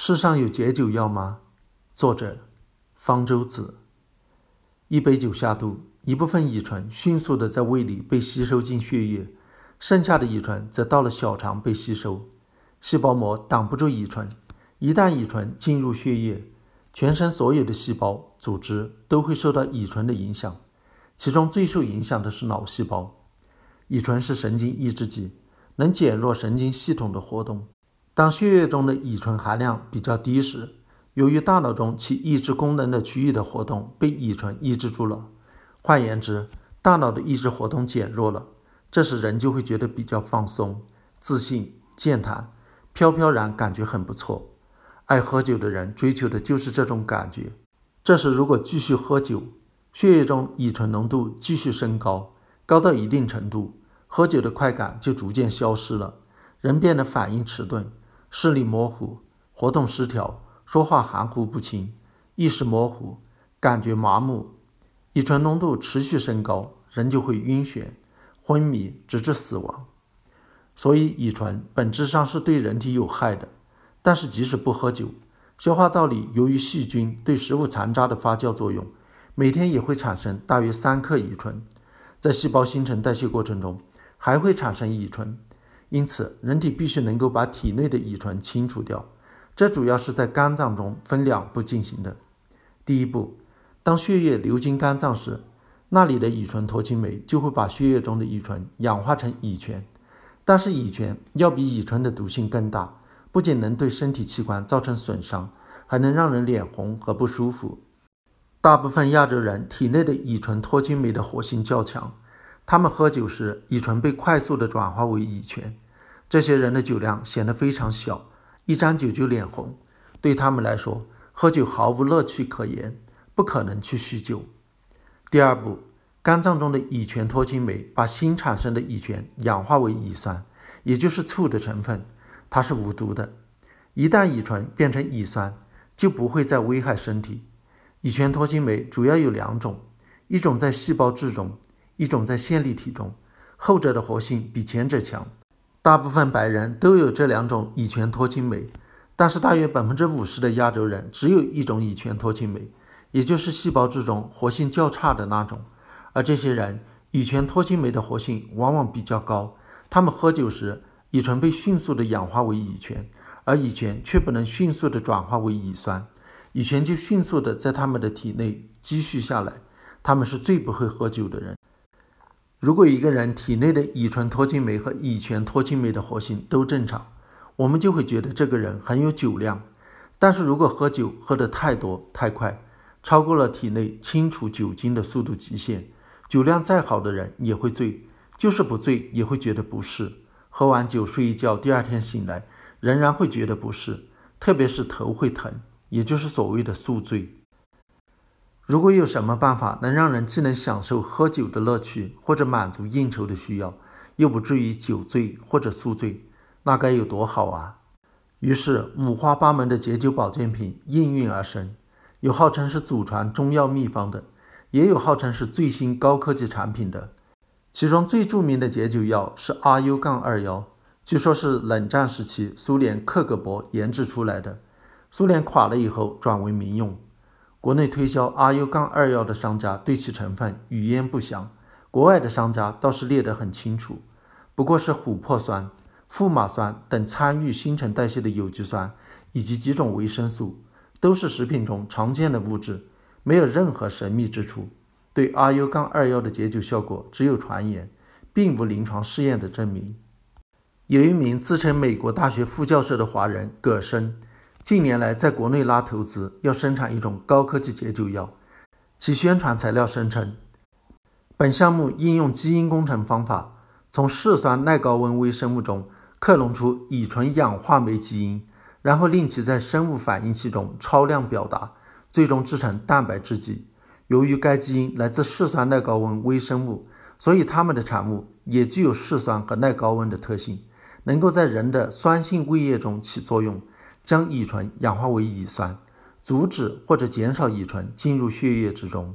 世上有解酒药吗？作者：方舟子。一杯酒下肚，一部分乙醇迅速的在胃里被吸收进血液，剩下的乙醇则到了小肠被吸收。细胞膜挡不住乙醇，一旦乙醇进入血液，全身所有的细胞、组织都会受到乙醇的影响，其中最受影响的是脑细胞。乙醇是神经抑制剂，能减弱神经系统的活动。当血液中的乙醇含量比较低时，由于大脑中起抑制功能的区域的活动被乙醇抑制住了，换言之，大脑的抑制活动减弱了，这时人就会觉得比较放松、自信、健谈、飘飘然，感觉很不错。爱喝酒的人追求的就是这种感觉。这时如果继续喝酒，血液中乙醇浓度继续升高，高到一定程度，喝酒的快感就逐渐消失了，人变得反应迟钝。视力模糊，活动失调，说话含糊不清，意识模糊，感觉麻木。乙醇浓度持续升高，人就会晕眩、昏迷，直至死亡。所以，乙醇本质上是对人体有害的。但是，即使不喝酒，消化道里由于细菌对食物残渣的发酵作用，每天也会产生大约三克乙醇。在细胞新陈代谢过程中，还会产生乙醇。因此，人体必须能够把体内的乙醇清除掉，这主要是在肝脏中分两步进行的。第一步，当血液流经肝脏时，那里的乙醇脱氢酶就会把血液中的乙醇氧化成乙醛。但是乙醛要比乙醇的毒性更大，不仅能对身体器官造成损伤，还能让人脸红和不舒服。大部分亚洲人体内的乙醇脱氢酶的活性较强。他们喝酒时，乙醇被快速的转化为乙醛。这些人的酒量显得非常小，一沾酒就脸红。对他们来说，喝酒毫无乐趣可言，不可能去酗酒。第二步，肝脏中的乙醛脱氢酶把新产生的乙醛氧化为乙酸，也就是醋的成分，它是无毒的。一旦乙醇变成乙酸，就不会再危害身体。乙醛脱氢酶主要有两种，一种在细胞质中。一种在线粒体中，后者的活性比前者强。大部分白人都有这两种乙醛脱氢酶，但是大约百分之五十的亚洲人只有一种乙醛脱氢酶，也就是细胞质中活性较差的那种。而这些人乙醛脱氢酶的活性往往比较高，他们喝酒时，乙醇被迅速的氧化为乙醛，而乙醛却不能迅速的转化为乙酸，乙醛就迅速的在他们的体内积蓄下来。他们是最不会喝酒的人。如果一个人体内的乙醇脱氢酶和乙醛脱氢酶的活性都正常，我们就会觉得这个人很有酒量。但是如果喝酒喝得太多太快，超过了体内清除酒精的速度极限，酒量再好的人也会醉，就是不醉也会觉得不适。喝完酒睡一觉，第二天醒来仍然会觉得不适，特别是头会疼，也就是所谓的宿醉。如果有什么办法能让人既能享受喝酒的乐趣，或者满足应酬的需要，又不至于酒醉或者宿醉，那该有多好啊！于是五花八门的解酒保健品应运而生，有号称是祖传中药秘方的，也有号称是最新高科技产品的。其中最著名的解酒药是阿 U 杠二幺，据说是冷战时期苏联克格勃研制出来的，苏联垮了以后转为民用。国内推销阿 U 杠二幺的商家对其成分语焉不详，国外的商家倒是列得很清楚，不过是琥珀酸、富马酸等参与新陈代谢的有机酸，以及几种维生素，都是食品中常见的物质，没有任何神秘之处。对阿 U 杠二幺的解酒效果只有传言，并无临床试验的证明。有一名自称美国大学副教授的华人葛生。近年来，在国内拉投资，要生产一种高科技解酒药。其宣传材料声称，本项目应用基因工程方法，从嗜酸耐高温微生物中克隆出乙醇氧化酶基因，然后令其在生物反应器中超量表达，最终制成蛋白质剂。由于该基因来自嗜酸耐高温微生物，所以它们的产物也具有嗜酸和耐高温的特性，能够在人的酸性胃液中起作用。将乙醇氧化为乙酸，阻止或者减少乙醇进入血液之中。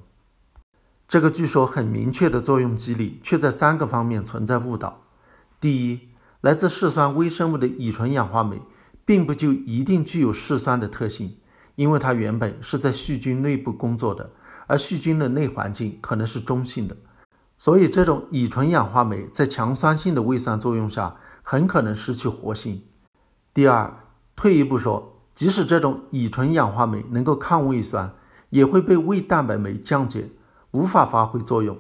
这个据说很明确的作用机理，却在三个方面存在误导：第一，来自嗜酸微生物的乙醇氧化酶并不就一定具有嗜酸的特性，因为它原本是在细菌内部工作的，而细菌的内环境可能是中性的，所以这种乙醇氧化酶在强酸性的胃酸作用下很可能失去活性。第二，退一步说，即使这种乙醇氧化酶能够抗胃酸，也会被胃蛋白酶降解，无法发挥作用。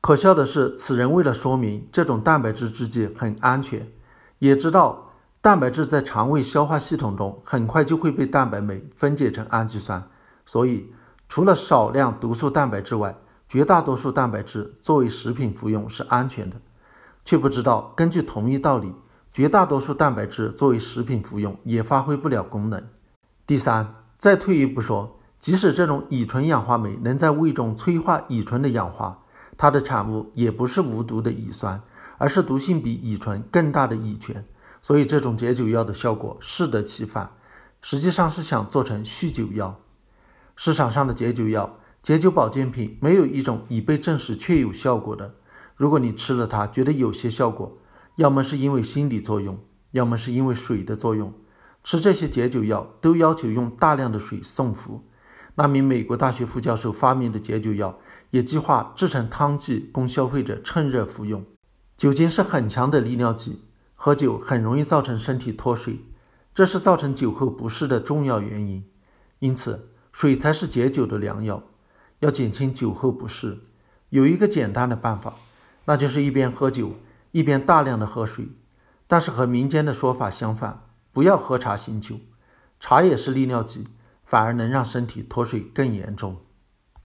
可笑的是，此人为了说明这种蛋白质制剂很安全，也知道蛋白质在肠胃消化系统中很快就会被蛋白酶分解成氨基酸，所以除了少量毒素蛋白质外，绝大多数蛋白质作为食品服用是安全的，却不知道根据同一道理，绝大多数蛋白质作为食品服用也发挥不了功能。第三，再退一步说，即使这种乙醇氧化酶能在胃中催化乙醇的氧化，它的产物也不是无毒的乙酸，而是毒性比乙醇更大的乙醛，所以这种解酒药的效果适得其反，实际上是想做成酗酒药。市场上的解酒药、解酒保健品没有一种已被证实确有效果的。如果你吃了它觉得有些效果，要么是因为心理作用，要么是因为水的作用。吃这些解酒药都要求用大量的水送服。那名美国大学副教授发明的解酒药。也计划制成汤剂供消费者趁热服用。酒精是很强的利尿剂，喝酒很容易造成身体脱水，这是造成酒后不适的重要原因。因此，水才是解酒的良药。要减轻酒后不适，有一个简单的办法，那就是一边喝酒一边大量的喝水。但是和民间的说法相反，不要喝茶醒酒，茶也是利尿剂，反而能让身体脱水更严重。